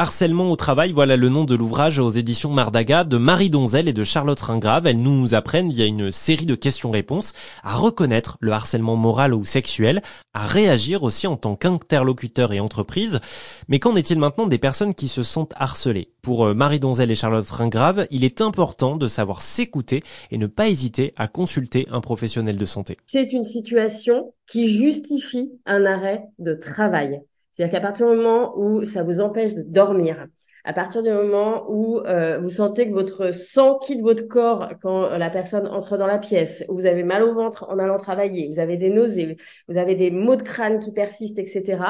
Harcèlement au travail, voilà le nom de l'ouvrage aux éditions Mardaga de Marie Donzel et de Charlotte Ringrave. Elles nous apprennent via une série de questions-réponses à reconnaître le harcèlement moral ou sexuel, à réagir aussi en tant qu'interlocuteur et entreprise. Mais qu'en est-il maintenant des personnes qui se sentent harcelées? Pour euh, Marie Donzel et Charlotte Ringrave, il est important de savoir s'écouter et ne pas hésiter à consulter un professionnel de santé. C'est une situation qui justifie un arrêt de travail. C'est-à-dire qu'à partir du moment où ça vous empêche de dormir, à partir du moment où euh, vous sentez que votre sang quitte votre corps quand la personne entre dans la pièce, où vous avez mal au ventre en allant travailler, vous avez des nausées, vous avez des maux de crâne qui persistent, etc.,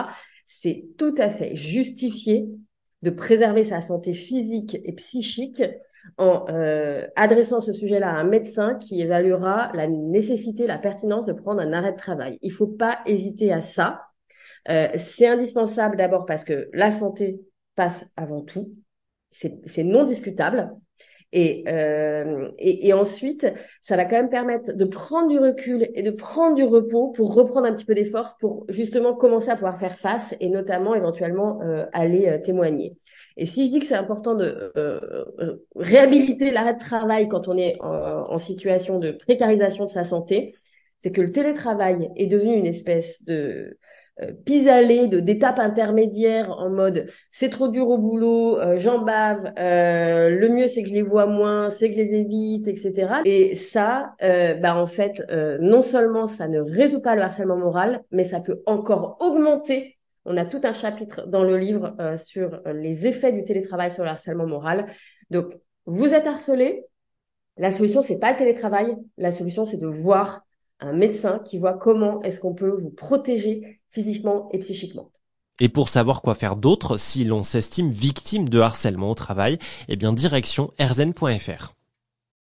c'est tout à fait justifié de préserver sa santé physique et psychique en euh, adressant ce sujet-là à un médecin qui évaluera la nécessité, la pertinence de prendre un arrêt de travail. Il ne faut pas hésiter à ça. Euh, c'est indispensable d'abord parce que la santé passe avant tout. C'est non discutable. Et, euh, et, et, ensuite, ça va quand même permettre de prendre du recul et de prendre du repos pour reprendre un petit peu des forces pour justement commencer à pouvoir faire face et notamment éventuellement euh, aller euh, témoigner. Et si je dis que c'est important de euh, réhabiliter l'arrêt de travail quand on est en, en situation de précarisation de sa santé, c'est que le télétravail est devenu une espèce de euh, pis-aller de d'étapes intermédiaires en mode c'est trop dur au boulot, euh, j'en bave, euh, le mieux c'est que je les vois moins, c'est que je les évite, etc. Et ça, bah en fait, non seulement ça ne résout pas le harcèlement moral, mais ça peut encore augmenter. On a tout un chapitre dans le livre sur les effets du télétravail sur le harcèlement moral. Donc, vous êtes harcelé. La solution, c'est pas le télétravail. La solution, c'est de voir un médecin qui voit comment est-ce qu'on peut vous protéger physiquement et psychiquement. Et pour savoir quoi faire d'autre si l'on s'estime victime de harcèlement au travail, eh bien direction erzen.fr.